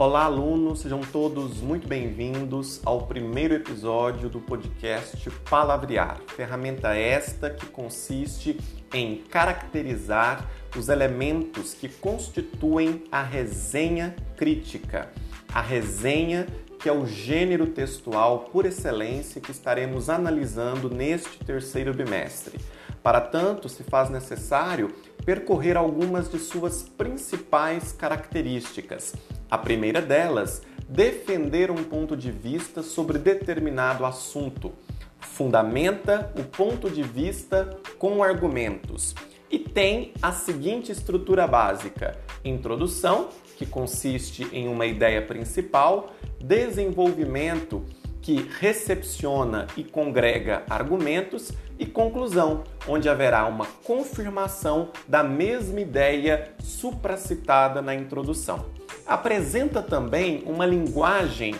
Olá, alunos, sejam todos muito bem-vindos ao primeiro episódio do podcast Palavrear. Ferramenta esta que consiste em caracterizar os elementos que constituem a resenha crítica. A resenha que é o gênero textual por excelência que estaremos analisando neste terceiro bimestre. Para tanto, se faz necessário percorrer algumas de suas principais características. A primeira delas, defender um ponto de vista sobre determinado assunto. Fundamenta o ponto de vista com argumentos. E tem a seguinte estrutura básica: introdução, que consiste em uma ideia principal, desenvolvimento, que recepciona e congrega argumentos, e conclusão, onde haverá uma confirmação da mesma ideia supracitada na introdução. Apresenta também uma linguagem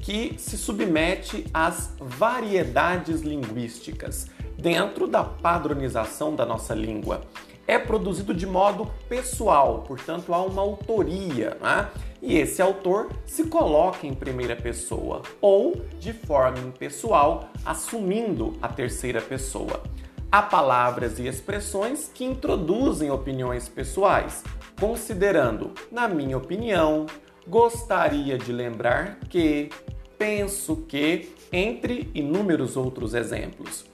que se submete às variedades linguísticas dentro da padronização da nossa língua é produzido de modo pessoal, portanto há uma autoria, né? e esse autor se coloca em primeira pessoa ou de forma impessoal, assumindo a terceira pessoa. Há palavras e expressões que introduzem opiniões pessoais, considerando, na minha opinião, gostaria de lembrar que, penso que, entre inúmeros outros exemplos.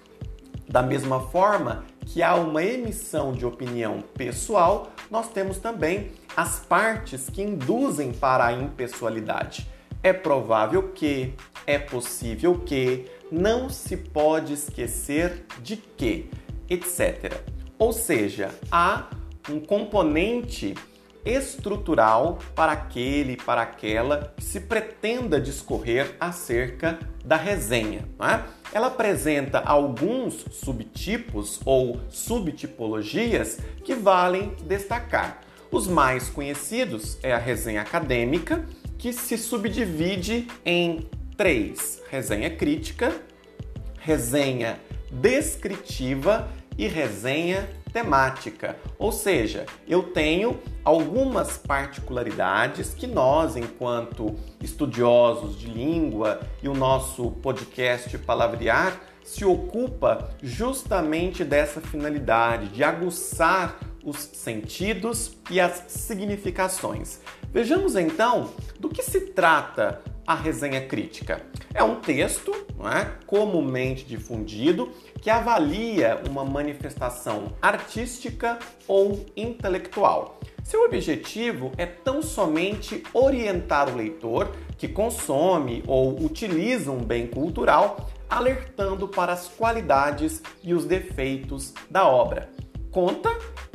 Da mesma forma que há uma emissão de opinião pessoal, nós temos também as partes que induzem para a impessoalidade. É provável que, é possível que, não se pode esquecer de que, etc. Ou seja, há um componente estrutural para aquele, para aquela que se pretenda discorrer acerca da resenha. É? Ela apresenta alguns subtipos ou subtipologias que valem destacar. Os mais conhecidos é a resenha acadêmica, que se subdivide em três: resenha crítica, resenha descritiva e resenha temática. Ou seja, eu tenho algumas particularidades que nós, enquanto estudiosos de língua e o nosso podcast Palavrear, se ocupa justamente dessa finalidade de aguçar os sentidos e as significações. Vejamos então do que se trata a resenha crítica. É um texto é, comumente difundido que avalia uma manifestação artística ou intelectual. Seu objetivo é tão somente orientar o leitor que consome ou utiliza um bem cultural, alertando para as qualidades e os defeitos da obra. Conta,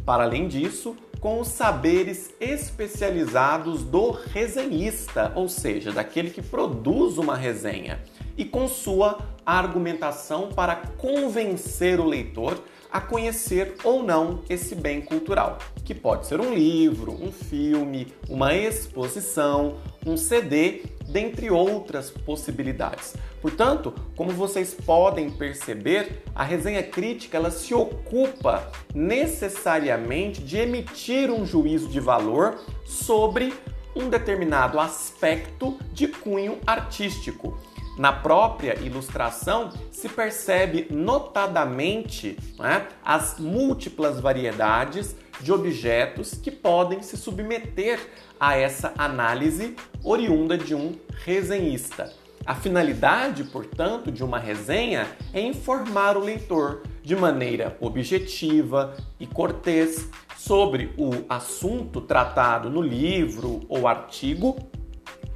para além disso, com os saberes especializados do resenhista, ou seja, daquele que produz uma resenha, e com sua argumentação para convencer o leitor a conhecer ou não esse bem cultural, que pode ser um livro, um filme, uma exposição, um CD, dentre outras possibilidades. Portanto, como vocês podem perceber, a resenha crítica ela se ocupa necessariamente de emitir um juízo de valor sobre um determinado aspecto de cunho artístico. Na própria ilustração se percebe notadamente né, as múltiplas variedades de objetos que podem se submeter a essa análise oriunda de um resenhista. A finalidade, portanto, de uma resenha é informar o leitor de maneira objetiva e cortês sobre o assunto tratado no livro ou artigo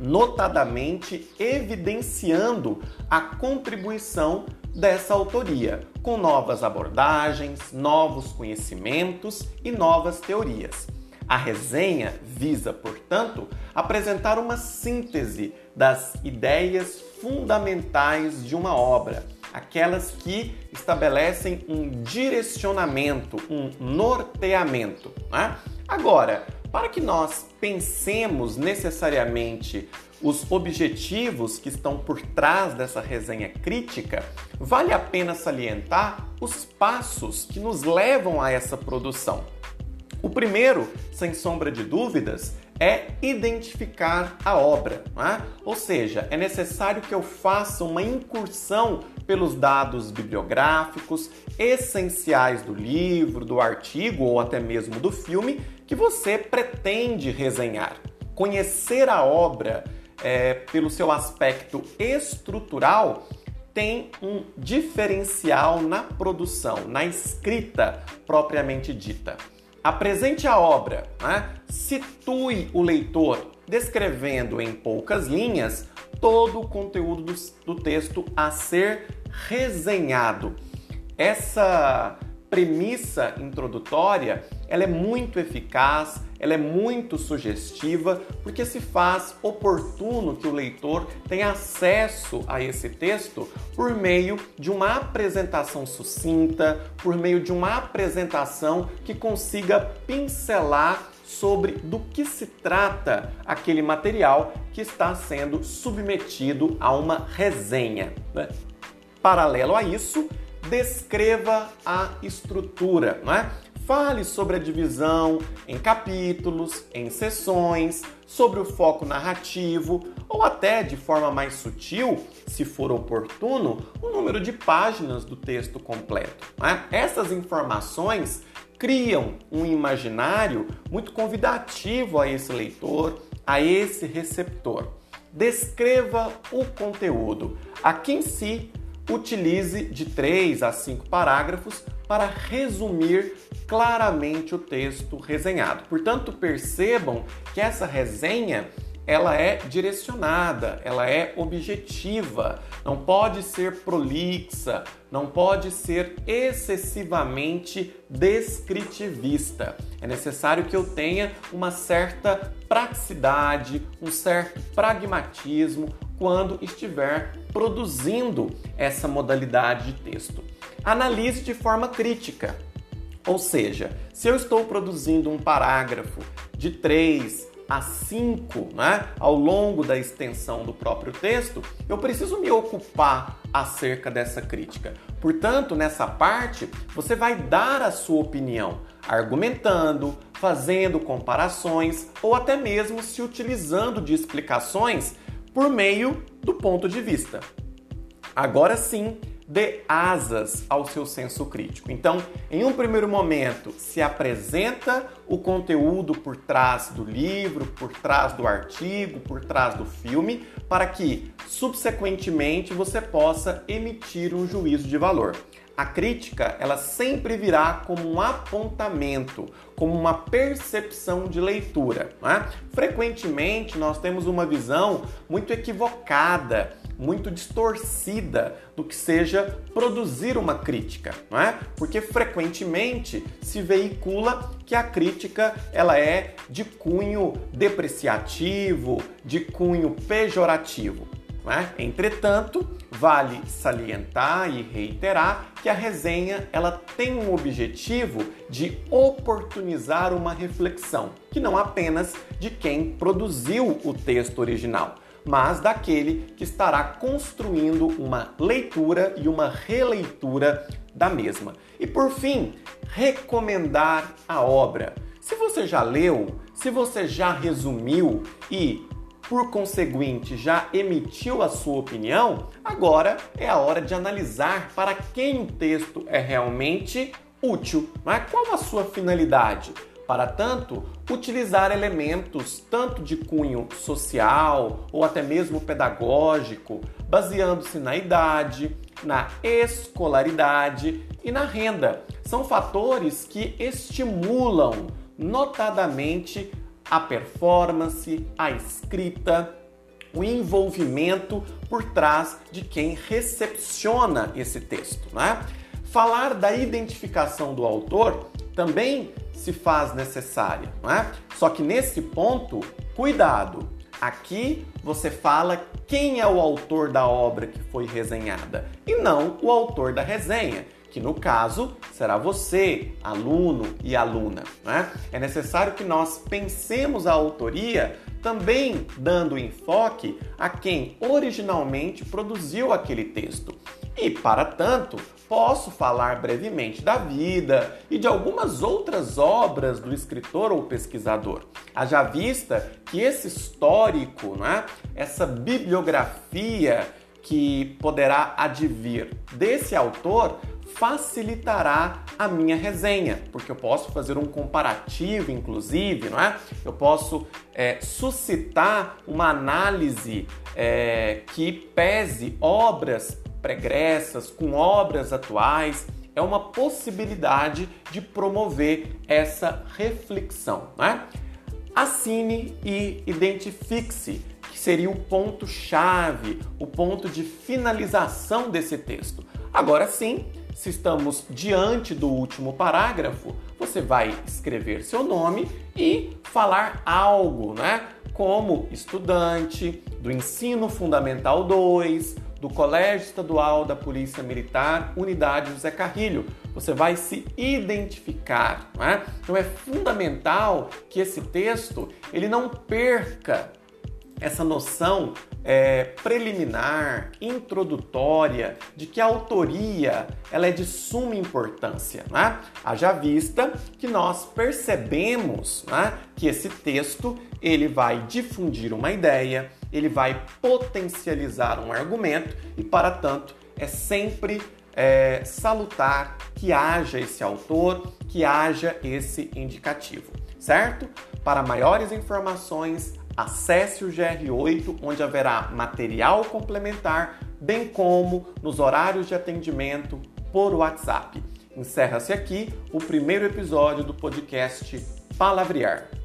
notadamente evidenciando a contribuição dessa autoria, com novas abordagens, novos conhecimentos e novas teorias. A resenha visa, portanto, apresentar uma síntese das ideias fundamentais de uma obra, aquelas que estabelecem um direcionamento, um norteamento. Né? Agora, para que nós pensemos necessariamente os objetivos que estão por trás dessa resenha crítica, vale a pena salientar os passos que nos levam a essa produção. O primeiro, sem sombra de dúvidas, é identificar a obra, é? ou seja, é necessário que eu faça uma incursão pelos dados bibliográficos essenciais do livro, do artigo ou até mesmo do filme que você pretende resenhar. Conhecer a obra é, pelo seu aspecto estrutural tem um diferencial na produção, na escrita propriamente dita. Apresente a obra, né? situe o leitor descrevendo em poucas linhas todo o conteúdo do, do texto a ser resenhado. Essa premissa introdutória, ela é muito eficaz, ela é muito sugestiva, porque se faz oportuno que o leitor tenha acesso a esse texto por meio de uma apresentação sucinta, por meio de uma apresentação que consiga pincelar sobre do que se trata aquele material que está sendo submetido a uma resenha. Né? Paralelo a isso, descreva a estrutura, não é? Fale sobre a divisão em capítulos, em sessões, sobre o foco narrativo ou até de forma mais sutil, se for oportuno, o número de páginas do texto completo. É? Essas informações criam um imaginário muito convidativo a esse leitor, a esse receptor. Descreva o conteúdo. Aqui em si, utilize de 3 a 5 parágrafos para resumir claramente o texto resenhado. Portanto, percebam que essa resenha ela é direcionada, ela é objetiva, não pode ser prolixa, não pode ser excessivamente descritivista. É necessário que eu tenha uma certa praticidade, um certo pragmatismo quando estiver produzindo essa modalidade de texto. Analise de forma crítica. Ou seja, se eu estou produzindo um parágrafo de 3 a 5 né, ao longo da extensão do próprio texto, eu preciso me ocupar acerca dessa crítica. Portanto, nessa parte, você vai dar a sua opinião, argumentando, fazendo comparações ou até mesmo se utilizando de explicações por meio do ponto de vista. Agora sim, dê asas ao seu senso crítico. Então, em um primeiro momento, se apresenta o conteúdo por trás do livro, por trás do artigo, por trás do filme, para que subsequentemente você possa emitir um juízo de valor. A crítica, ela sempre virá como um apontamento, como uma percepção de leitura. É? Frequentemente, nós temos uma visão muito equivocada muito distorcida do que seja produzir uma crítica, não é? Porque frequentemente se veicula que a crítica ela é de cunho depreciativo, de cunho pejorativo. É? Entretanto, vale salientar e reiterar que a resenha ela tem um objetivo de oportunizar uma reflexão, que não apenas de quem produziu o texto original, mas daquele que estará construindo uma leitura e uma releitura da mesma. E por fim, recomendar a obra. Se você já leu, se você já resumiu e por conseguinte, já emitiu a sua opinião, agora é a hora de analisar para quem o texto é realmente útil. Mas qual a sua finalidade? Para tanto, utilizar elementos tanto de cunho social ou até mesmo pedagógico, baseando-se na idade, na escolaridade e na renda. São fatores que estimulam notadamente a performance, a escrita, o envolvimento por trás de quem recepciona esse texto. Né? Falar da identificação do autor também se faz necessária, não é? Só que nesse ponto, cuidado. Aqui você fala quem é o autor da obra que foi resenhada e não o autor da resenha, que no caso será você, aluno e aluna. Né? É necessário que nós pensemos a autoria também dando enfoque a quem originalmente produziu aquele texto E, para tanto, posso falar brevemente da vida e de algumas outras obras do escritor ou pesquisador. Haja vista que esse histórico, né, essa bibliografia que poderá advir desse autor facilitará a minha resenha, porque eu posso fazer um comparativo, inclusive, não é? Eu posso é, suscitar uma análise é, que pese obras pregressas com obras atuais. É uma possibilidade de promover essa reflexão, né? Assine e identifique-se que seria o ponto chave, o ponto de finalização desse texto. Agora sim, se estamos diante do último parágrafo, você vai escrever seu nome e falar algo, né? Como estudante do ensino fundamental 2, do Colégio Estadual da Polícia Militar, Unidade José Carrilho. Você vai se identificar, não é? Então é fundamental que esse texto ele não perca essa noção é, preliminar, introdutória, de que a autoria ela é de suma importância. Né? Haja vista que nós percebemos né, que esse texto ele vai difundir uma ideia, ele vai potencializar um argumento e, para tanto, é sempre é, salutar que haja esse autor, que haja esse indicativo, certo? Para maiores informações, Acesse o GR8, onde haverá material complementar, bem como nos horários de atendimento por WhatsApp. Encerra-se aqui o primeiro episódio do podcast Palavrear.